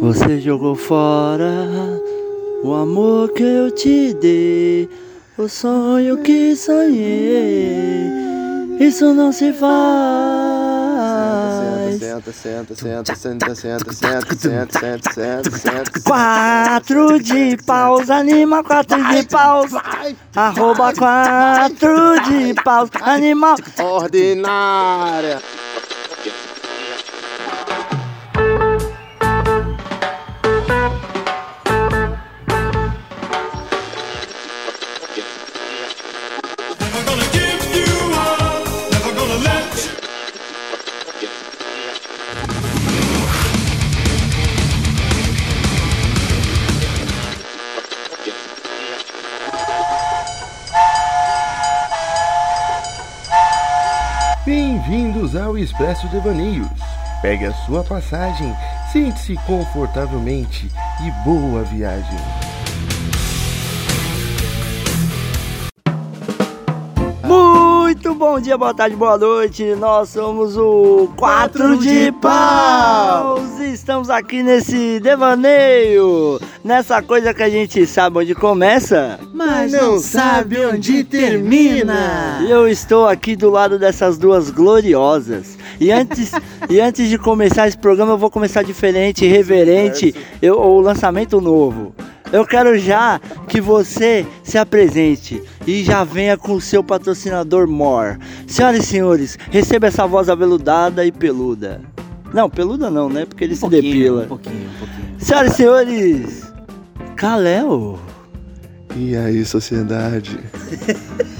Você jogou fora o amor que eu te dei, o sonho que sonhei. Isso não se faz. Senta, senta, senta, senta, senta, senta, senta, senta, senta, senta. Quatro de paus, anima quatro de paus. Arroba quatro de paus, animal. Ordinária. Expresso Devaneios. Pegue a sua passagem, sente-se confortavelmente e boa viagem. Muito bom dia, boa tarde, boa noite. Nós somos o Quatro de Paus. Estamos aqui nesse devaneio, nessa coisa que a gente sabe onde começa. Mas não sabe onde termina. E eu estou aqui do lado dessas duas gloriosas. E antes, e antes de começar esse programa, eu vou começar diferente, reverente, eu, o lançamento novo. Eu quero já que você se apresente e já venha com o seu patrocinador More. Senhoras e senhores, receba essa voz aveludada e peluda. Não, peluda não, né? Porque ele se depila. Um pouquinho, um pouquinho. Senhoras e senhores, Kalel. E aí, sociedade?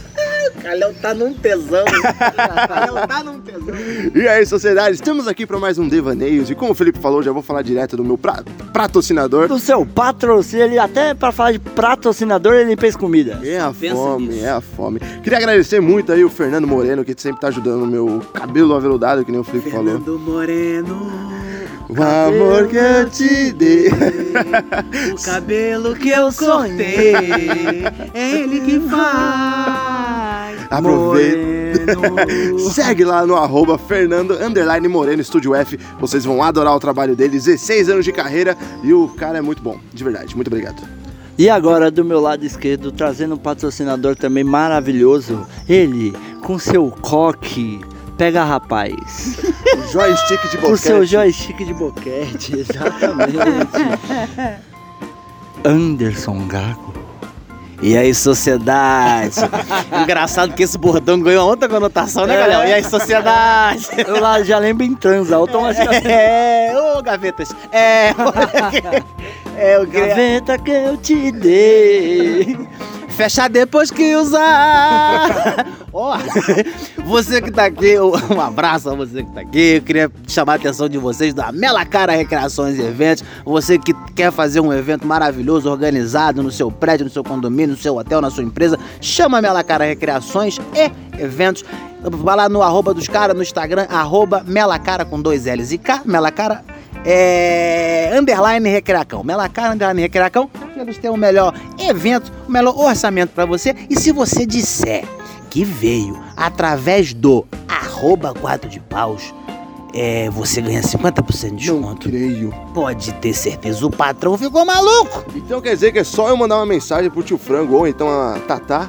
Calhão tá num tesão. Calhão tá num tesão. E aí, sociedade? Estamos aqui para mais um Devaneios. E como o Felipe falou, já vou falar direto do meu pra... patrocinador. Do seu patrocínio, ele até para falar de patrocinador, ele fez comida. É a Pensa fome, nisso. é a fome. Queria agradecer muito aí o Fernando Moreno, que sempre tá ajudando no meu cabelo aveludado, que nem o Felipe falou. Fernando Moreno. O amor que eu te dei. O cabelo que eu cortei. É ele que faz. Aproveita. Segue lá no arroba Fernando underline Moreno Estúdio F. Vocês vão adorar o trabalho dele. 16 anos de carreira e o cara é muito bom. De verdade. Muito obrigado. E agora do meu lado esquerdo, trazendo um patrocinador também maravilhoso, ele com seu coque. Pega rapaz. Joystick de Com seu boquete. joystick de boquete, exatamente. Anderson Gago. E aí, sociedade? Engraçado que esse bordão ganhou outra conotação, né, É. galera? E aí, sociedade? Eu lá já lembro em transa, automaticamente. É, ô gavetas. É, é, queria... Gaveta que eu te dei. Fechar depois que usar. Ó, você que tá aqui, um abraço a você que tá aqui. Eu queria chamar a atenção de vocês da Mela Cara Recreações e Eventos. Você que quer fazer um evento maravilhoso, organizado no seu prédio, no seu condomínio, no seu hotel, na sua empresa, chama a Mela Cara Recreações e Eventos. Vai lá no arroba dos caras, no Instagram, arroba Melacara com dois L's e K, Melacara é, underline Recreacão. Melacara, underline Recreacão, que eles têm o melhor evento, o melhor orçamento pra você. E se você disser que veio através do arroba 4 de paus, é, você ganha 50% de Não desconto. creio. Pode ter certeza, o patrão ficou maluco. Então quer dizer que é só eu mandar uma mensagem pro tio Frango ou então a Tatá.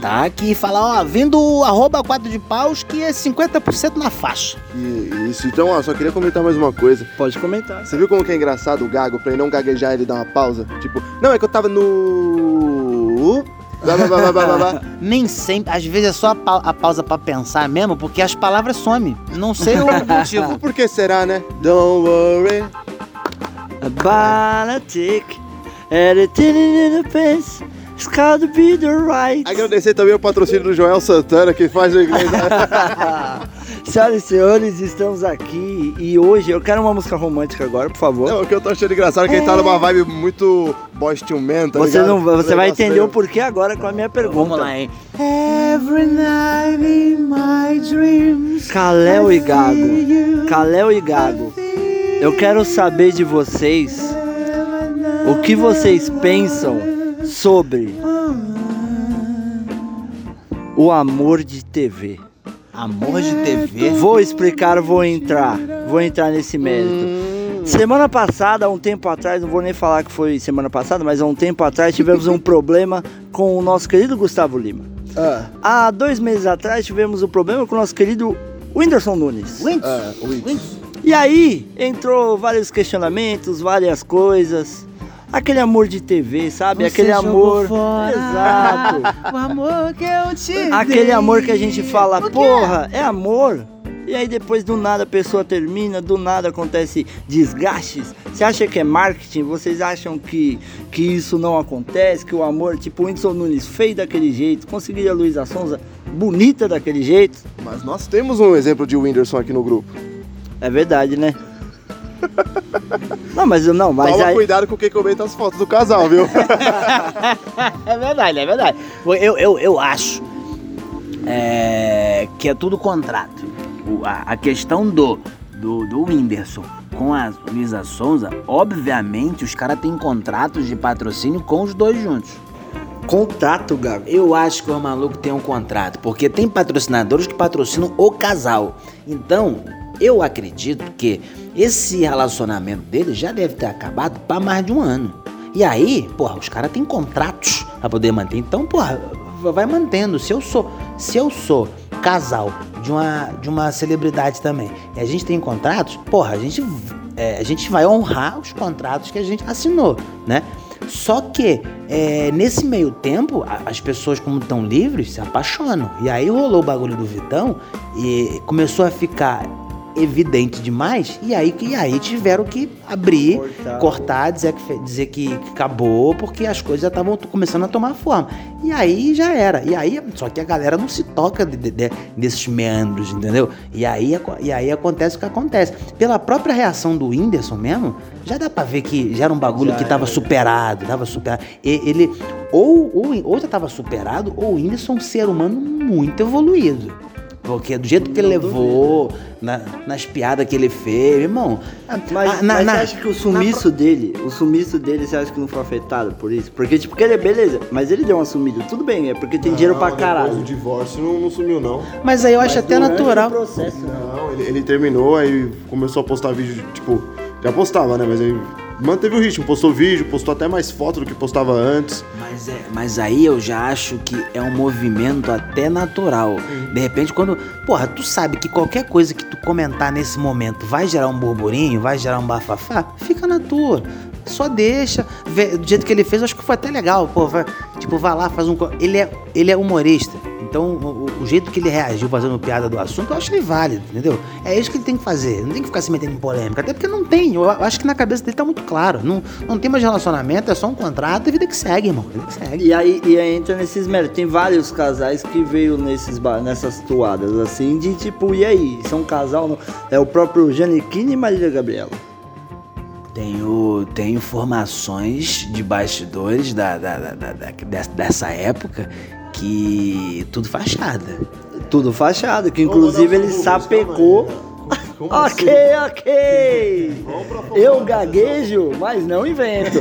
Tá, aqui e falar, ó, vindo o arroba 4 de paus, que é 50% na faixa. E isso. Então, ó, só queria comentar mais uma coisa. Pode comentar. Você viu como que é engraçado o gago pra ele não gaguejar ele dar uma pausa? Tipo, não, é que eu tava no. Blá, blá, blá. Nem sempre, às vezes é só a, pau- a pausa pra pensar mesmo, porque as palavras somem. Não sei o motivo. Por que será, né? Don't worry. Balatic. Everything in the pants. It's called be the right. Agradecer também o patrocínio do Joel Santana, que faz o inglês. Senhoras e senhores, estamos aqui e hoje eu quero uma música romântica agora, por favor. Não, o que eu tô achando engraçado é que ele tá numa vibe muito boys to man, tá você ligado? não, você vai entender o porquê agora com a minha pergunta. Vamos lá, hein? Every night in my dreams. E Gago. Caléu e Gago. Eu quero saber de vocês o que vocês pensam sobre o amor de TV. Amor de TV. Vou explicar, vou entrar. Vou entrar nesse mérito. Semana passada, há um tempo atrás, não vou nem falar que foi semana passada, mas há um tempo atrás tivemos um problema com o nosso querido Gustavo Lima. Ah, Há dois meses atrás tivemos um problema com o nosso querido Whindersson Nunes. ah, o E aí entrou vários questionamentos, várias coisas. Aquele amor de TV, sabe? Aquele amor. Exato. O amor que eu te Aquele dei. amor que a gente fala, porra, é amor. E aí depois do nada a pessoa termina, do nada acontece desgastes. Você acha que é marketing? Vocês acham que, que isso não acontece? Que o amor, tipo o Whindersson Nunes, feio daquele jeito, conseguiria a Luísa Sonza bonita daquele jeito? Mas nós temos um exemplo de Whindersson aqui no grupo. É verdade, né? Não, mas eu não, mas Toma aí, cuidado com quem comenta as fotos do casal, viu? É verdade, é verdade. Eu, eu, eu acho é, que é tudo contrato. O- a, a questão do, do, do Whindersson com a Luísa Sonza, obviamente os caras têm contratos de patrocínio com os dois juntos. contato, Gago. Eu acho que o maluco tem um contrato, porque tem patrocinadores que patrocinam o casal. Então, eu acredito que esse relacionamento dele já deve ter acabado para mais de um ano. E aí, porra, os caras têm contratos para poder manter. Então, porra, vai mantendo. Se eu sou, se eu sou casal de uma, de uma celebridade também, e a gente tem contratos, porra, a gente, é, a gente vai honrar os contratos que a gente assinou, né? Só que é, nesse meio tempo, as pessoas, como estão livres, se apaixonam. E aí rolou o bagulho do Vitão e começou a ficar evidente demais. E aí, e aí tiveram que abrir, Cortar. cortar, dizer, que, dizer que, que acabou, porque as coisas já estavam começando a tomar forma. E aí já era. E aí, só que a galera não se toca de- de- de- desses meandros, entendeu? E aí, e aí acontece o que acontece. Pela própria reação do Whindersson mesmo, já dá pra ver que já era um bagulho Já que tava era. superado, tava superado. E- Ele ou, ou, ou já tava superado, ou o Whindersson é um ser humano muito evoluído. Porque do jeito que ele levou, na- nas piadas que ele fez, irmão. Mas, a- na- mas na- você acha que o sumiço dele, o sumiço dele, você acha que não foi afetado por isso? Porque, tipo, que ele é beleza, mas ele deu uma sumida. Tudo bem, é porque tem dinheiro pra caralho. divórcio não, não sumiu, não. Mas aí eu acho Mas até durante natural. o processo, né? Não, ele, ele terminou, aí começou a postar vídeo, tipo, já postava, né? Mas aí manteve o ritmo, postou vídeo, postou até mais foto do que postava antes. Mas, é, mas aí eu já acho que é um movimento até natural. De repente, quando. Porra, tu sabe que qualquer coisa que tu comentar nesse momento vai gerar um burburinho, vai gerar um bafafá, fica na tua. Só deixa. Vê, do jeito que ele fez, eu acho que foi até legal. Pô, vai, tipo, vai lá, faz um. Ele é, ele é humorista. Então, o, o- jeito que ele reagiu fazendo piada do assunto, eu acho ele válido, entendeu? É isso que ele tem que fazer. Não tem que ficar se metendo em polêmica. Até porque não tem. Eu acho que na cabeça dele tá muito claro. Não, não tem mais relacionamento, é só um contrato e vida que segue, irmão. Vida que segue. E aí, e aí entra nesses méritos. Tem vários casais que veio nesses, nessas toadas, assim, de tipo, e aí? São um casal? Não? É o próprio Giannichini e Marília Gabriela. Tenho, tenho informações de bastidores da, da- da- da- dessa época que tudo fachada. Tudo fachado, que inclusive ele sapecou. Ok, ok. Eu gaguejo, mas não invento.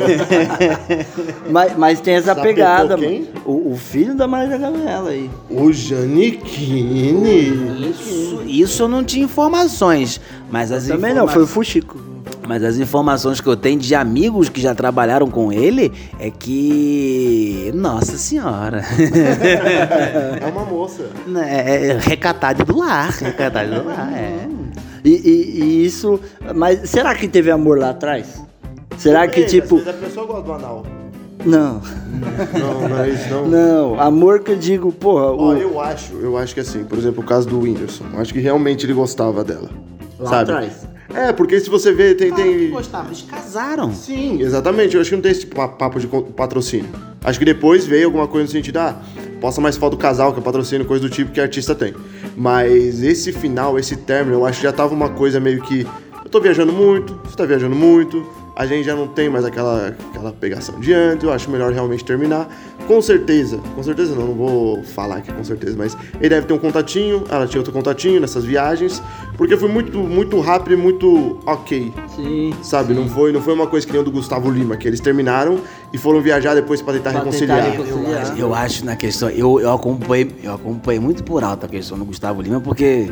mas, mas tem essa Sapecou pegada. quem? mano. O, o filho da Marília Gabriela aí. O Janequine. Isso, isso eu não tinha informações, mas as Também não, foi o Fuxico. Mas as informações que eu tenho de amigos que já trabalharam com ele é que. Nossa senhora! É uma moça. é, é recatada do lar. Recatada do lar, é. E, e- e isso. Mas será que teve amor lá atrás? Será que tipo. A pessoa gosta do anal. Não, Não, não é isso, não. não. Amor que eu digo, porra, Ó, o, eu acho, eu acho que assim, por exemplo, o caso do Whindersson. Eu acho que realmente ele gostava dela. lá sabe? atrás. É, porque se você vê, tem. tem... Gostava, eles casaram. Sim, exatamente. Eu acho que não tem esse pa- papo de patrocínio. Acho que depois veio alguma coisa no sentido, ah, posta mais foto do casal, que é patrocínio, coisa do tipo que artista tem. Mas esse final, esse término, eu acho que já tava uma coisa meio que. Eu tô viajando muito, você tá viajando muito, a gente já não tem mais aquela, aquela pegação de antes, eu acho melhor realmente terminar. Com certeza, com certeza não, não vou falar aqui com certeza, mas ele deve ter um contatinho, ela tinha outro contatinho nessas viagens, porque foi muito, muito rápido e muito ok. Sim. Sabe, não foi, não foi uma coisa que nem o do Gustavo Lima, que eles terminaram e foram viajar depois pra tentar Pra reconciliar. tentar reconciliar. Eu acho na questão, eu, eu acompanhei, eu acompanhei muito por alto a questão do Gustavo Lima, porque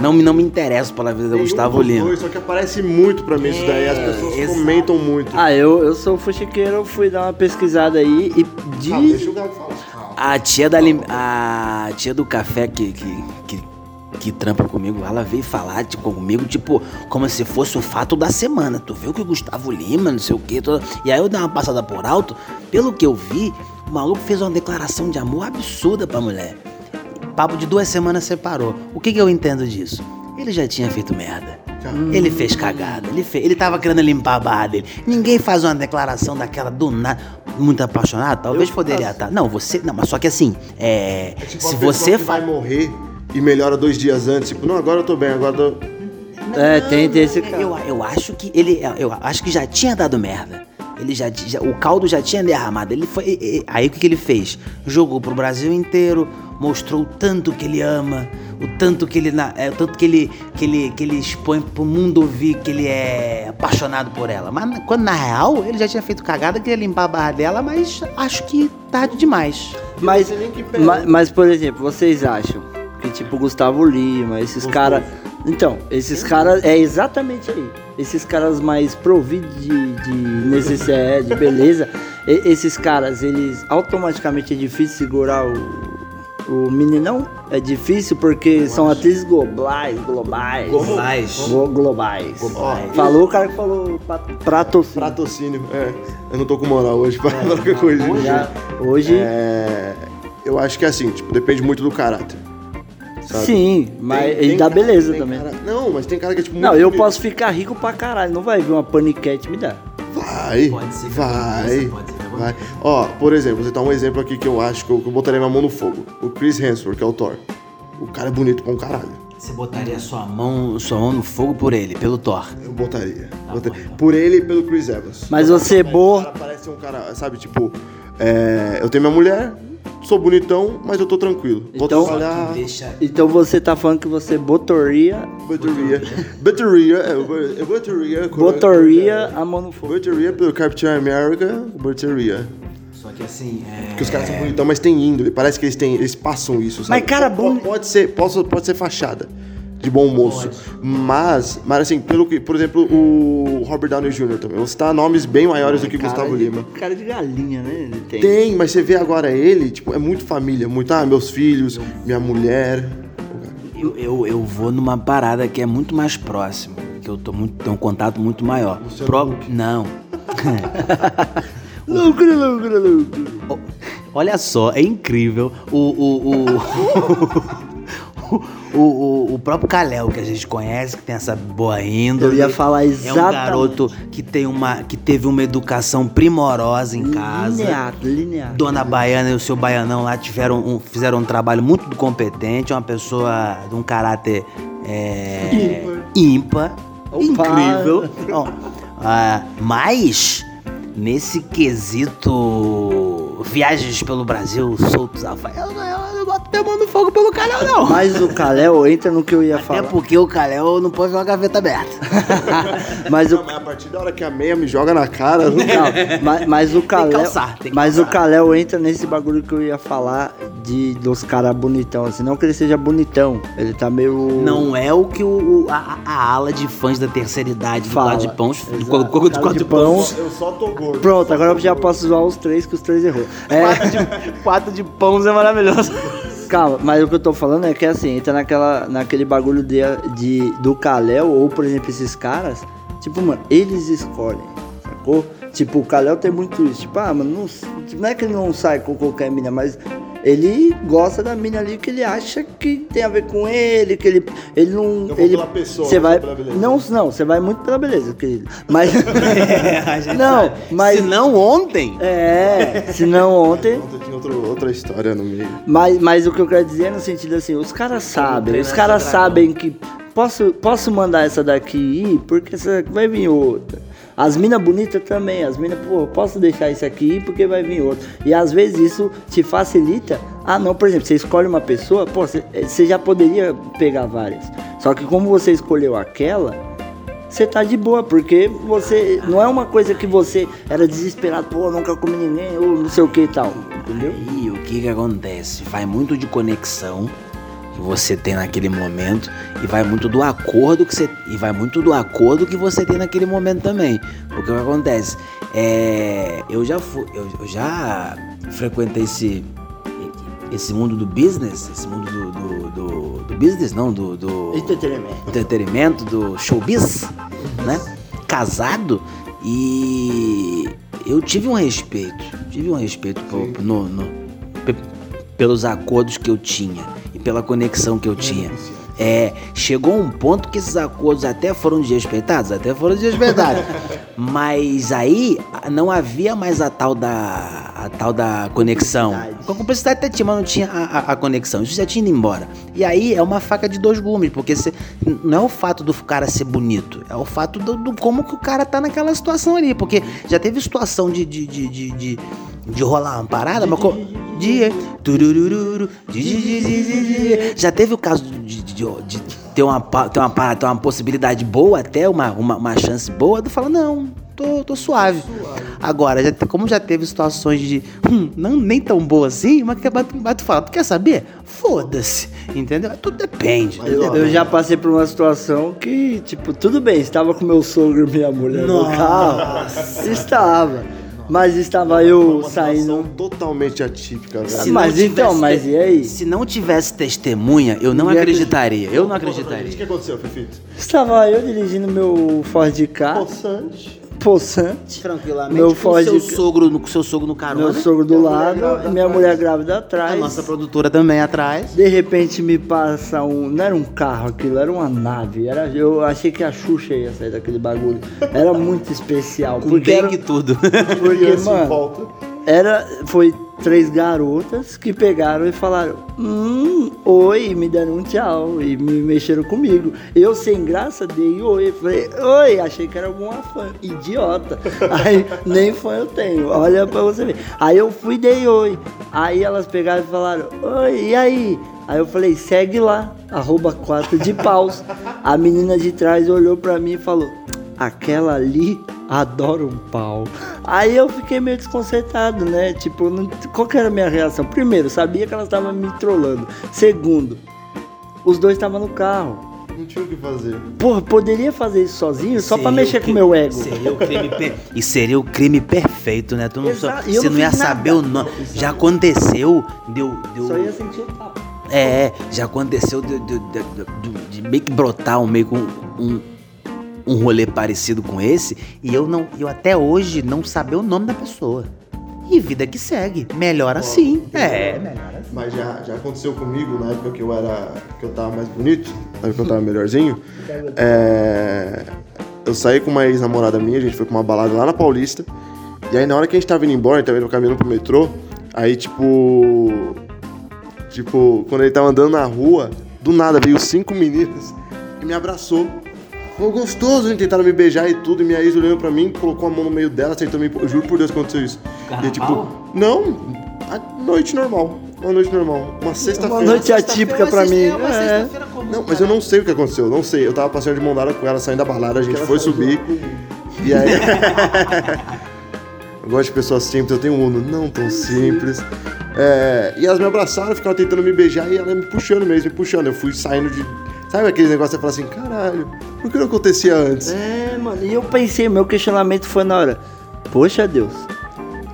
Não, me- não me interesso pela vida do Gustavo dos Lima. dois, só que aparece muito pra mim isso daí. As É, pessoas exato. comentam muito. Ah, eu, eu sou fuxiqueiro, eu fui dar uma pesquisada aí e Ah, deixa de. o Gago falar. A tia da lim- a tia do café que, que, que, que trampa comigo, ela veio falar tipo, comigo, tipo, como se fosse o fato da semana. Tu viu que o Gustavo Lima, não sei o quê. toda- E aí eu dei uma passada por alto, pelo que eu vi, o maluco fez uma declaração de amor absurda pra mulher. Papo de duas semanas separou. O que, que eu entendo disso? Ele já tinha feito merda. Ele fez cagada, ele, fe... ele tava querendo limpar a barra dele. Ninguém faz uma declaração daquela do nada, muito apaixonado. Talvez Eu poderia estar. Não, você. Não, mas só que assim, é. Tipo, se você que fa... vai morrer e melhora dois dias antes, tipo, não, agora eu tô bem, agora eu tô... É, tem, tem esse cara. Eu, eu acho que ele. Eu acho que já tinha dado merda. Ele já, já- o caldo já tinha derramado. Ele foi. e- e- Aí o que, que ele fez? Jogou pro Brasil inteiro, mostrou o tanto que ele ama, o tanto que ele. É, o tanto que ele, que ele que ele expõe pro mundo ouvir que ele é apaixonado por ela. Mas quando na real ele já tinha feito cagada, queria limpar a barra dela, mas acho que tarde demais. Mas, Você nem que pega. ma- mas, por exemplo, vocês acham que, tipo, Gustavo Lima, esses caras. Então, esses caras. É exatamente aí. Esses caras mais providos de, de necessidade, de beleza. e- esses caras, eles automaticamente é difícil segurar o. O meninão é difícil porque são atrizes globais, globais. Globais. Glo- globais. Globais. Falou o cara que falou pra- prato. Pratocínio, é. Eu não tô com moral hoje pra falar qualquer coisa. Já- Hoje, É, eu acho que é assim, tipo, depende muito do caráter. Sabe? sim, mas Tem- e tem da cara- beleza também. cara- Não, mas tem cara que é tipo Não, eu bonito. posso ficar rico pra caralho. Não vai vir uma paniquete me dar. Vai, Pode ser que vai, pode ser que vai. Ó, por exemplo, você tá um exemplo aqui que eu acho que eu, que eu botaria minha mão no fogo. O Chris Hemsworth, que é o Thor. O cara é bonito pra um caralho. Você botaria sua mão, sua mão no fogo por ele, pelo Thor. Eu botaria. Tá Botaria. bom, então. Por ele e pelo Chris Evans. Mas você é O boa. cara parece um cara, sabe, tipo... é, eu tenho minha mulher, sou bonitão, mas eu tô tranquilo. Vou Então- trabalhar... Deixa. Então você tá falando que você botaria, Bateria. Bateria. é, eu botaria. botaria a mão no fogo. Bateria pelo Captain America. Bateria. Só que assim, é. Porque os caras são bonitão, mas tem índole. Parece que eles têm. Eles passam isso, sabe? Mas, cara, bom- Pode ser, pode, pode ser fachada. De bom moço. Mas, mas assim, pelo que. Por exemplo, o Robert Downey Jr. também. Vou citar nomes bem maiores do que Gustavo de- Lima. Cara de galinha, né? Ele tem. Tem, mas você vê agora ele, tipo, é muito família, muito, ah, meus filhos, minha mulher. Eu, eu, eu vou numa parada que é muito mais próxima. Que eu tô muito, tenho um contato muito maior. Pro- Não. Lucro, lucro, lucro. O- Olha só, é incrível. O. O, o, o, o, o próprio Kalel que a gente conhece, que tem essa boa índole. Eu ia falar É um exatamente. garoto que, tem uma, que teve uma educação primorosa em casa. Linear, linear. Dona Baiana e o seu Baianão lá tiveram um, fizeram um trabalho muito competente, uma pessoa de um caráter é, ímpar, incrível. Ó, ah, mas, nesse quesito viagens pelo Brasil soltos, Rafael, eu, não- eu não boto minha mão no fogo pelo Calhau, não. Mas o Kalel entra no que eu ia Até falar. porque o Calhau não pode ver uma gaveta aberta. Mas o Não, mas a partir da hora que a meia me joga na cara, não mas, mas o Kalel. calçar, tem que mas calçar. o Kalel entra nesse bagulho que eu ia falar de dos caras bonitão, assim. Não que ele seja bonitão. Ele tá meio. Não é o que o, o- a, a ala de fãs da terceira idade do Fala. de do quadro de quadro de de pães. Eu só tô gordo. Pronto, agora eu já posso zoar os três, que os três errou. É, Quatro de pães é maravilhoso. calma, mas o que eu tô falando é que assim, entra naquela, naquele bagulho de, de, do Kalel, ou por exemplo, esses caras, tipo, mano, eles escolhem, sacou? Tipo, o Kalel tem muito isso, tipo, ah, mano, não, não é que ele não sai com qualquer mina, mas ele gosta da mina ali que ele acha que tem a ver com ele, que ele, ele não... Eu vou ele, pela pessoa, você não vai, não, não, você vai muito pela beleza, querido, mas... gente não, sabe. mas... Se não ontem. É, se não ontem... Ontem tinha outro- outra história no meio. Mas, mas o que eu quero dizer é no sentido assim, os caras sabem, os caras essa dragão. sabem que posso, posso mandar essa daqui ir, porque essa vai vir outra. As minas bonitas também, as minas, pô, posso deixar isso aqui porque vai vir outra. E às vezes isso te facilita. Ah, não, por exemplo, você escolhe uma pessoa, pô, você, você já poderia pegar várias. Só que como você escolheu aquela, você tá de boa, porque você. Não é uma coisa que você era desesperado, pô, nunca comi ninguém, ou não sei o que e tal. Entendeu? E o que que acontece? Vai muito de conexão, você tem naquele momento e vai muito do acordo que você e vai muito do acordo que você tem naquele momento também. Porque o que acontece é, eu já fui, eu, eu já frequentei esse esse mundo do business, esse mundo do, do, do- do business, não, do, do Entretenimento. entretenimento, do showbiz, né? Casado e eu tive um respeito, tive um respeito po- no- no- pe- pelos acordos que eu tinha pela conexão que eu tinha. É, chegou um ponto que esses acordos até foram desrespeitados, até foram desrespeitados. Mas aí não havia mais a tal da a tal da conexão. Com a cumplicidade até tinha, mas não tinha a, a- a conexão. Isso já tinha ido embora. E aí é uma faca de dois gumes, porque você- não é o fato do cara ser bonito, é o fato do, do como que o cara tá naquela situação ali. Porque já teve situação de, de, de, de, de- de rolar uma parada, mas. De, turururu. Já teve o caso de, de, de- ter, uma, ter, uma, ter uma possibilidade boa, até uma, uma, uma chance boa, de falar, não, tô, tô suave. Agora, já, como já teve situações de hum, não, nem tão boa assim, mas, que- mas, tu- mas tu fala, tu quer saber? Foda-se, entendeu? Tudo depende. Eu, eu já passei por uma situação que, tipo, tudo bem, estava com meu sogro e minha mulher no Nossa. carro. Estava. Mas estava eu Uma saindo. situação totalmente atípica, velho. Se- mas então, mas e aí? Se não tivesse testemunha, eu não Ninguém acreditaria. Eu não O que acreditaria. aconteceu, Fefito? Estava eu dirigindo meu Ford K, Poçante. Poçante. Tranquilamente, Meu com seu sogro, no- com seu sogro no carona. Meu sogro do lado e minha mulher grávida A atrás. nossa produtora também atrás. De repente me passa um. Não era um carro aquilo, era uma nave. Era, eu achei que a Xuxa ia sair daquele bagulho. Era muito especial. Com porque era, e tudo. porque, em mano, volta. era, foi três garotas que pegaram e falaram: Hum, oi, me deram um tchau e me mexeram comigo. Eu, sem graça, dei oi. Falei: Oi, achei que era alguma fã. Idiota. Aí, nem fã eu tenho. Olha pra você ver. Aí eu fui dei oi. Aí elas pegaram e falaram: Oi, e aí? Aí eu falei: Segue lá, arroba 4 de paus. A menina de trás olhou pra mim e falou: Aquela ali adora um pau. Aí eu fiquei meio desconcertado, né? Tipo, não- qual que era a minha reação? Primeiro, sabia que elas estavam me trollando. Segundo, os dois estavam no carro. Não tinha o que fazer. Porra, poderia fazer isso sozinho só pra mexer o com o meu ego. Seria o crime per- E seria o crime perfeito, né? Tu não, só, Exato, você não não ia nada. saber o nome. Já aconteceu, deu. deu Só ia sentir o papo. É, já aconteceu de, de, de- de- de meio que brotar um meio com um, um rolê parecido com esse e eu não, eu até hoje não saber o nome da pessoa. E vida que segue. Melhor assim. É, melhor assim. Mas já, já aconteceu comigo na época que eu era. que eu tava mais bonito, na época que eu tava melhorzinho. É, eu saí com uma ex-namorada minha, a gente foi pra uma balada lá na Paulista. E aí na hora que a gente tava indo embora, a gente tava indo caminhando pro metrô, aí tipo. Tipo, quando ele tava andando na rua, do nada veio cinco meninas e me abraçou. Foi gostoso, gente tentaram me beijar e tudo, e minha ex olhando pra mim, colocou a mão no meio dela, aceitou me. Eu juro por Deus que aconteceu isso. E é tipo, não, a noite normal. Uma noite normal. Uma sexta-feira. Uma noite atípica pra mim. É. Não, mas eu não sei o que aconteceu, não sei. Eu tava passeando de mão dada com ela, saindo da balada, a gente foi subir. E aí. eu gosto de pessoas simples, eu tenho um Uno não tão simples. É, e elas me abraçaram, ficaram tentando me beijar e ela me puxando mesmo, me puxando. Eu fui saindo de. Sabe aquele negócio que você fala assim, caralho, por que não acontecia antes? É, mano, e eu pensei, meu questionamento foi na hora, poxa Deus,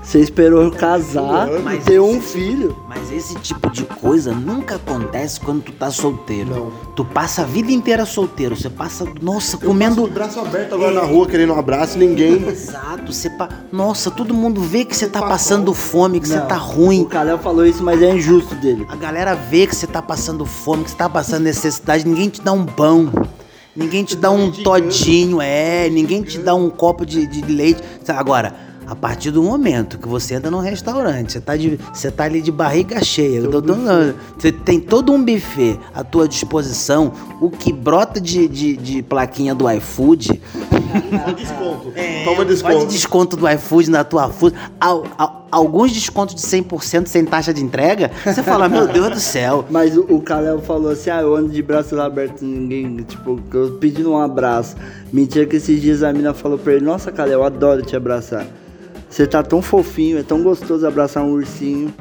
você esperou eu casar e Mas ter um filho. Mas esse tipo de coisa nunca acontece quando tu tá solteiro. Não. Tu passa a vida inteira solteiro. Você passa, nossa, Eu passo comendo. de braço aberto agora na rua, querendo um abraço, ninguém. Exato, você pa... Nossa, todo mundo vê que você tá passando fome, que você tá ruim. O Kalel falou isso, mas é injusto dele. A galera vê que você tá passando fome, que você tá passando necessidade, ninguém te dá um pão. Ninguém te dá um todinho, é, ninguém te dá um copo de, de leite. Agora, a partir do momento que você entra num restaurante, você tá, de, você tá ali de barriga cheia, eu tô dando- você tem todo um buffet à tua disposição, o que brota de, de, de plaquinha do iFood, Desconto. É, Toma Vai de desconto. desconto do iFood na tua food. Al- al- alguns descontos de 100% sem taxa de entrega. Você fala, meu Deus do céu. Mas o, o Kalel falou assim, ah, eu ando de braços abertos, ninguém, tipo, eu pedindo um abraço. Mentira que esses dias a mina falou pra ele, nossa Kalel, eu adoro te abraçar. Você tá tão fofinho, é tão gostoso abraçar um ursinho.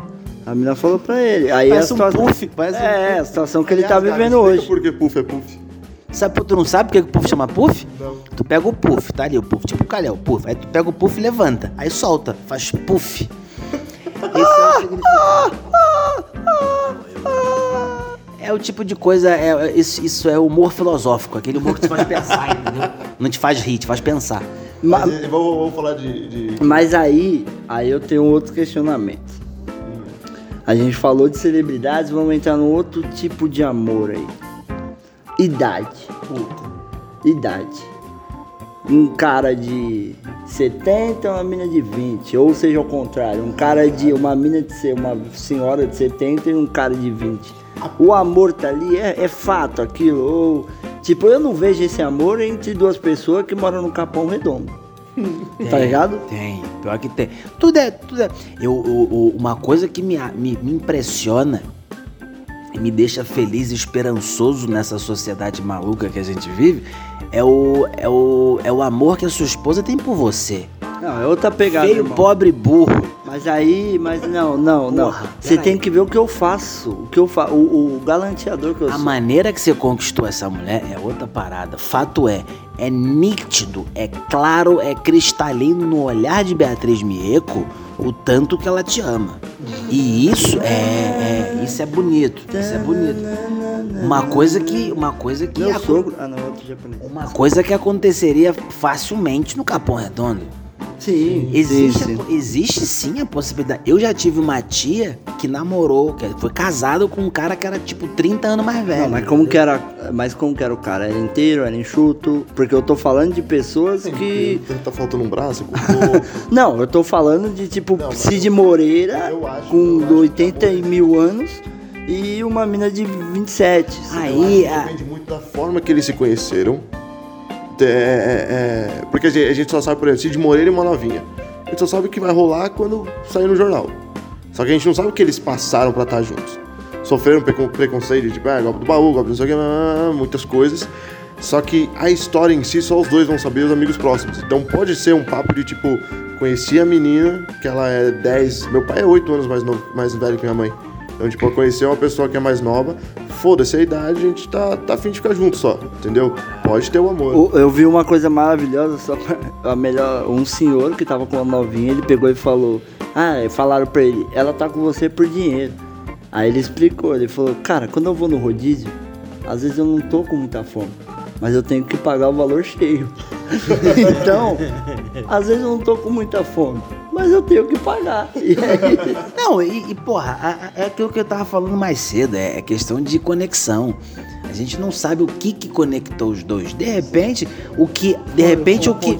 A mina falou pra ele. Aí Parece a um situação. puff, parece um é, a situação que ele tá Aliás, cara, vivendo explica hoje. Por que puff é puff? Sabe, tu não sabe por que o puff chama puff? Não. Tu pega o puff, tá ali o puff, tipo o calhau, o puff. Aí tu pega o puff e levanta. Aí solta, faz puff. Esse é o. É o tipo de coisa, é, é- isso, isso é humor filosófico, aquele humor que te faz pensar, entendeu? Não te faz rir, te faz pensar. Ma- Mas, vou, vou falar de, de- Mas aí, aí eu tenho outro questionamento. A gente falou de celebridades, vamos entrar num outro tipo de amor aí. Idade. Idade. Um cara de 70 e uma mina de 20. Ou seja, ao contrário, um cara de. Uma mina de ser uma senhora de 70 e um cara de 20. O amor tá ali, é, é fato aquilo. Ou, tipo, eu não vejo esse amor entre duas pessoas que moram no Capão Redondo. Tá ligado? Tem, pior que tem. Tudo é. Tudo é. Eu, eu- eu- uma coisa que me, me, me impressiona e me deixa feliz e esperançoso nessa sociedade maluca que a gente vive é o, é o, é o amor que a sua esposa tem por você. Não, é outra pegada. Feio, irmão. pobre, burro. Mas aí, mas não, não, não. Porra, Você tem que ver o que eu faço. O que eu faço. O, o galanteador que eu A sou. maneira que você conquistou essa mulher é outra parada. Fato é, é nítido, é claro, é cristalino no olhar de Beatriz Mieco o tanto que ela te ama. E isso é, é- isso é bonito, isso é bonito. Uma coisa que, uma coisa que Meu sogro. Ah, não, outro japonês. uma coisa que aconteceria facilmente no Capão Redondo. Sim, Existe, sim, a- sim. existe sim a possibilidade. Eu já tive uma tia que namorou, que foi casada com um cara que era tipo 30 anos mais velho. Não, mas como que era. Mas como que era o cara? Era inteiro, era enxuto? Porque eu tô falando de pessoas que. Tá faltando um braço? Não, eu tô falando de tipo Não, Cid eu- Moreira eu acho- com eu acho que 80 mil anos e uma mina de 27. Aí, a- Depende muito da forma que eles se conheceram. É, é, é, porque a gente, só sabe, por exemplo, Cid Moreira e uma novinha. A gente só sabe o que vai rolar quando sair no jornal. Só que a gente não sabe o que eles passaram pra estar juntos. Sofreram precon- preconceito, tipo, é, golpe do baú, golpe não sei o que, ah, muitas coisas. Só que a história em si, só os dois vão saber, os amigos próximos. Então pode ser um papo de tipo, conheci a menina, que ela é 10. Meu pai é 8 anos mais, novo, mais velho que minha mãe. Então, tipo, eu conheci uma pessoa que é mais nova, foda-se a idade, a gente tá, tá afim de ficar junto só, entendeu? Pode ter o amor. O- Eu vi uma coisa maravilhosa, só pra, a melhor, um senhor que tava com uma novinha, ele pegou e falou, ah, falaram pra ele, ela tá com você por dinheiro. Aí ele explicou, ele falou, cara, quando eu vou no rodízio, às vezes eu não tô com muita fome, mas eu tenho que pagar o valor cheio. então, às vezes eu não tô com muita fome, mas eu tenho que pagar. E aí, Não, e, e, porra, é aquilo que eu tava falando mais cedo, é, é questão de conexão. A gente não sabe o que que conectou os dois. De repente, o que. De repente, o que.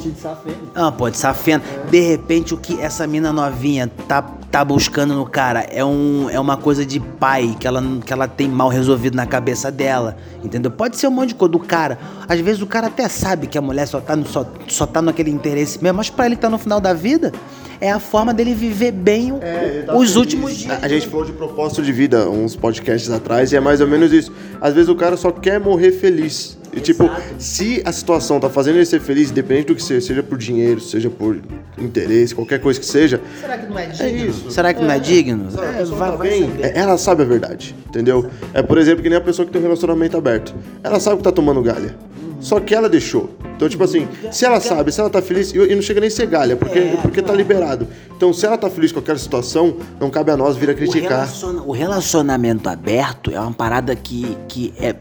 Ah, pode safena. De repente, o que essa mina novinha tá, tá buscando no cara é, um, é uma coisa de pai que ela, que ela tem mal resolvido na cabeça dela. Entendeu? Pode ser um monte de coisa do cara. Às vezes o cara até sabe que a mulher só tá, no, só, só tá naquele interesse mesmo, mas pra ele que tá no final da vida, é a forma dele viver bem o- ele tá os feliz. últimos dias. A, a gente falou de propósito de vida uns podcasts atrás e é mais ou menos isso. Às vezes o cara só quer morrer feliz. E tipo, se a situação tá fazendo ele ser feliz, independente do que seja, seja por dinheiro, seja por interesse, qualquer coisa que seja, Será que não é é isso. Será que não é digno? A É, vai, tá bem, é- ela sabe a verdade, entendeu? É, por exemplo, que nem a pessoa que tem um relacionamento aberto. Ela sabe que tá tomando galha. Só que ela deixou. Então, tipo assim, se ela sabe, se ela tá feliz, e não chega nem a ser galha, porque, porque tá liberado. Então, se ela tá feliz com aquela situação, não cabe a nós vir a O, criticar. relaciona- o relacionamento aberto é uma parada que, que é,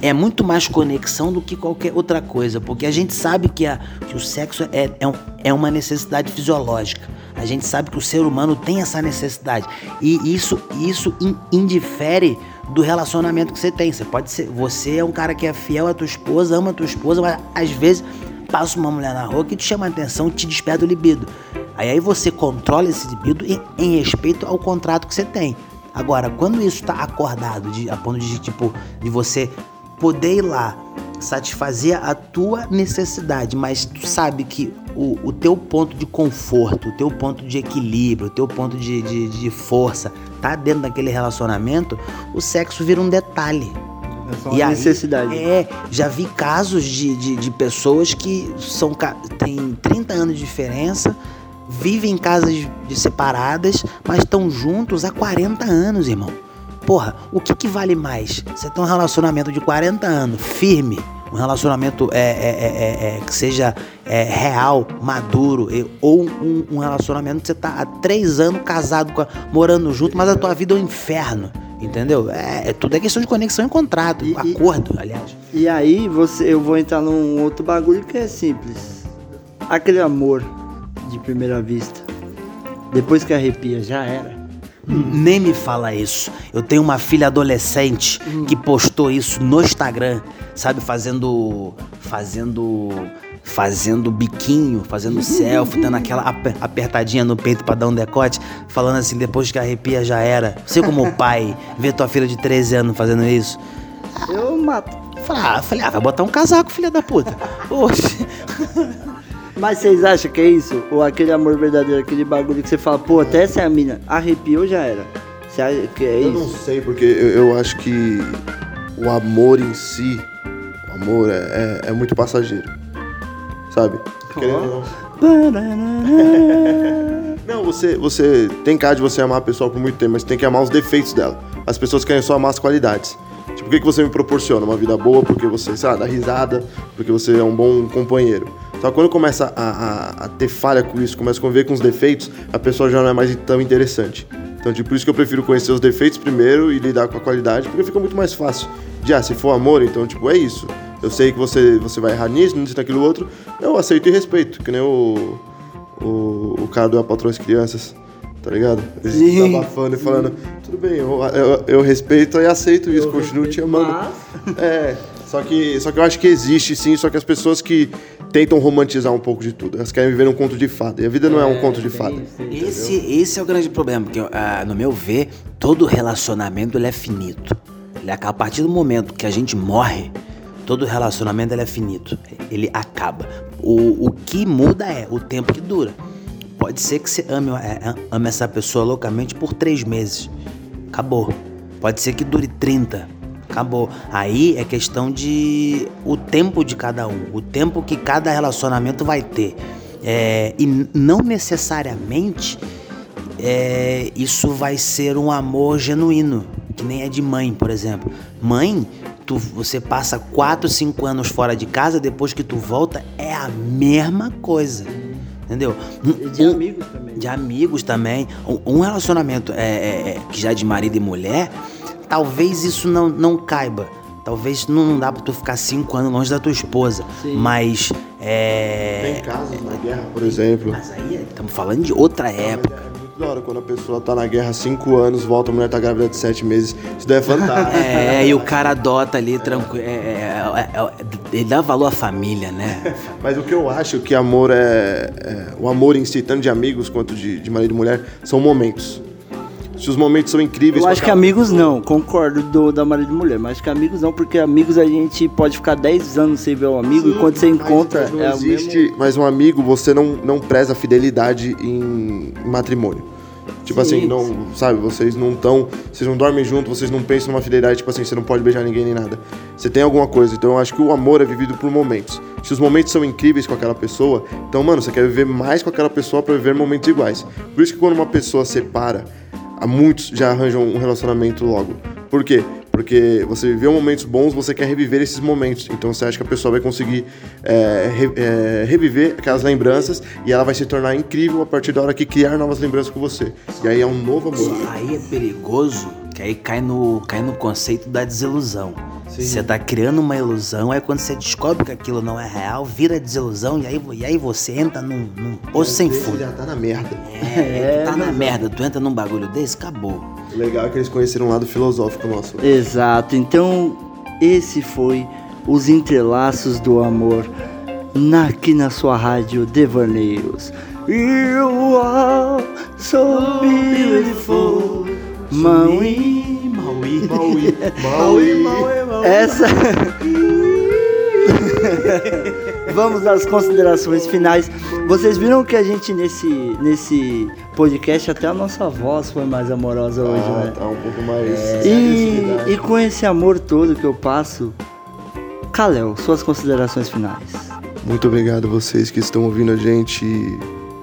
é muito mais conexão do que qualquer outra coisa, porque a gente sabe que, a, que o sexo é, é, um- é uma necessidade fisiológica. A gente sabe que o ser humano tem essa necessidade. E isso, isso in- indifere do relacionamento que você tem. Você pode ser. Você é um cara que é fiel à tua esposa, ama a tua esposa, mas às vezes passa uma mulher na rua que te chama a atenção, te desperta o libido. Aí, aí você controla esse libido em, em respeito ao contrato que você tem. Agora, quando isso tá acordado, de, a ponto de, tipo, de você poder ir lá, satisfazer a tua necessidade, mas tu sabe que o, o teu ponto de conforto, o teu ponto de equilíbrio, o teu ponto de, de, de força tá dentro daquele relacionamento, o sexo vira um detalhe. É só uma necessidade. É, já vi casos de, de, de pessoas que são têm 30 anos de diferença, vivem em casas separadas, mas estão juntos há 40 anos, irmão. Porra, o que, que vale mais? Você tem um relacionamento de 40 anos, firme, um relacionamento é, é, é, é, é, que seja é, real, maduro, e- ou um, um relacionamento que você tá há três anos casado, com a- morando junto, mas a tua vida é um inferno. Entendeu? É, tudo é questão de conexão e contrato, E- e- acordo, aliás. E aí você, eu vou entrar num outro bagulho que é simples. Aquele amor de primeira vista. Depois que arrepia, já era. Nem me fala isso. Eu tenho uma filha adolescente que postou isso no Instagram, sabe, fazendo fazendo fazendo biquinho, fazendo selfie, dando aquela ap- apertadinha no peito pra dar um decote, falando assim, depois que arrepia já era. Você como pai, vê tua filha de 13 anos fazendo isso. Eu mato. Falei, ah, falei, ah, vai botar um casaco, filha da puta. Oxe. Mas vocês acham que é isso? Ou aquele amor verdadeiro, aquele bagulho que você fala, pô, até essa é a mina, arrepiou já era. Você acha que é Eu não isso? sei, porque eu, eu acho que o amor em si, o amor é, é, é muito passageiro. Sabe? Querendo ou não. Não, você, você tem cara de você amar a pessoa por muito tempo, mas tem que amar os defeitos dela. As pessoas querem só amar as qualidades. Tipo, o que, que você me proporciona? Uma vida boa porque você, sei lá, dá risada, porque você é um bom companheiro. Só que quando começa a, a, a ter falha com isso, começa a conviver com os defeitos, a pessoa já não é mais tão interessante. Então, tipo, por isso que eu prefiro conhecer os defeitos primeiro e lidar com a qualidade, porque fica muito mais fácil. De, ah, se for amor, então, tipo, é isso. Eu sei que você, você vai errar nisso, nisso, naquilo outro. Eu aceito e respeito, que nem o, o, o cara do A Patroa as Crianças, tá ligado? Ele Sim. tá abafando e falando, tudo bem, eu, eu, eu respeito e aceito isso, continuo te amando. É, só que, só que eu acho que existe sim, só que as pessoas que tentam romantizar um pouco de tudo, elas querem viver um conto de fada. E a vida não é, um conto de fada. Esse, esse é o grande problema, porque, ah, no meu ver, todo relacionamento ele é finito. Ele acaba, a partir do momento que a gente morre, todo relacionamento ele é finito. Ele acaba. O, o que muda é o tempo que dura. Pode ser que você ame, é, ame essa pessoa loucamente por três meses. Acabou. Pode ser que dure 30. Acabou. Aí é questão de o tempo de cada um, o tempo que cada relacionamento vai ter. É, e não necessariamente é, isso vai ser um amor genuíno, que nem é de mãe, por exemplo. Mãe, tu, você passa 4, 5 anos fora de casa, depois que tu volta, é a mesma coisa. Entendeu? E de Um- amigos também. de amigos também. Um, um relacionamento é, é, é, que já é de marido e mulher, talvez isso não, não caiba. Talvez não dá pra tu ficar cinco anos longe da tua esposa. Sim. Mas Tem é. casos na guerra, por exemplo. Mas aí estamos falando de outra época. É muito da hora quando a pessoa tá na guerra há cinco anos, volta, a mulher tá grávida de sete meses. Isso daí é fantástico. É, e o cara adota ali tranquilo. É, é, é, é, ele dá valor à família, né? Mas o que eu acho que amor é, é- O amor em si, tanto de amigos quanto de, de marido e mulher, são momentos. Se os momentos são incríveis. Eu acho que amigos não, concordo do, da marido e mulher, mas acho que amigos não, porque amigos a gente pode ficar 10 anos sem ver o amigo e quando você encontra mas não é existe, mesmo. mas um amigo, você não, não preza fidelidade em matrimônio. Tipo Sim, assim, não, sabe, vocês não estão, vocês não dormem junto, vocês não pensam numa fidelidade, tipo assim, você não pode beijar ninguém nem nada. Você tem alguma coisa, então eu acho que o amor é vivido por momentos. Se os momentos são incríveis com aquela pessoa, então, mano, você quer viver mais com aquela pessoa pra viver momentos iguais. Por isso que quando uma pessoa separa, muitos já arranjam um relacionamento logo. Por quê? Porque você viveu momentos bons, você quer reviver esses momentos. Então você acha que a pessoa vai conseguir é, re- é, reviver aquelas lembranças e ela vai se tornar incrível a partir da hora que criar novas lembranças com você. E aí é um novo amor. Aí é perigoso, que aí cai no, cai no conceito da desilusão. Você tá criando uma ilusão, aí quando você descobre que aquilo não é real, vira desilusão, e aí, e aí você entra num, num poço sem fundo. já tá na merda. É, tu tá na merda, tu entra num bagulho desse, acabou. Legal é que eles conheceram um lado filosófico nosso. Exato, então esse foi os entrelaços do amor na, aqui na sua rádio Devaneios. You are so beautiful, Maui. Maui. Maui. Maui. Essa. Vamos às considerações finais. Vocês viram que a gente nesse, nesse podcast, até a nossa voz foi mais amorosa hoje, Ah, né? tá um pouco mais. E, agressividade. e com esse amor todo que eu passo, Kalel, suas considerações finais. Muito obrigado a vocês que estão ouvindo a gente.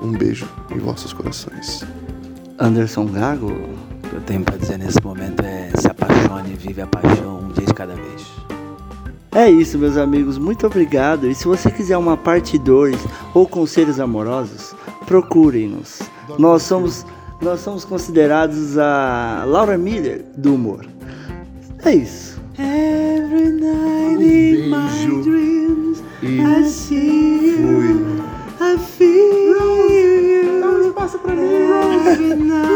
Um beijo em vossos corações. Anderson Gago? O que eu tenho pra dizer nesse momento é se apaixone e vive a paixão cada vez. É isso, meus amigos. Muito obrigado. E se você quiser uma parte 2 ou conselhos amorosos, procurem-nos. Nós somos, nós somos considerados a Laura Miller do humor. É isso. Every night in my beijo. dreams E I see you, fui. I feel you. Dá um espaço pra mim, Every night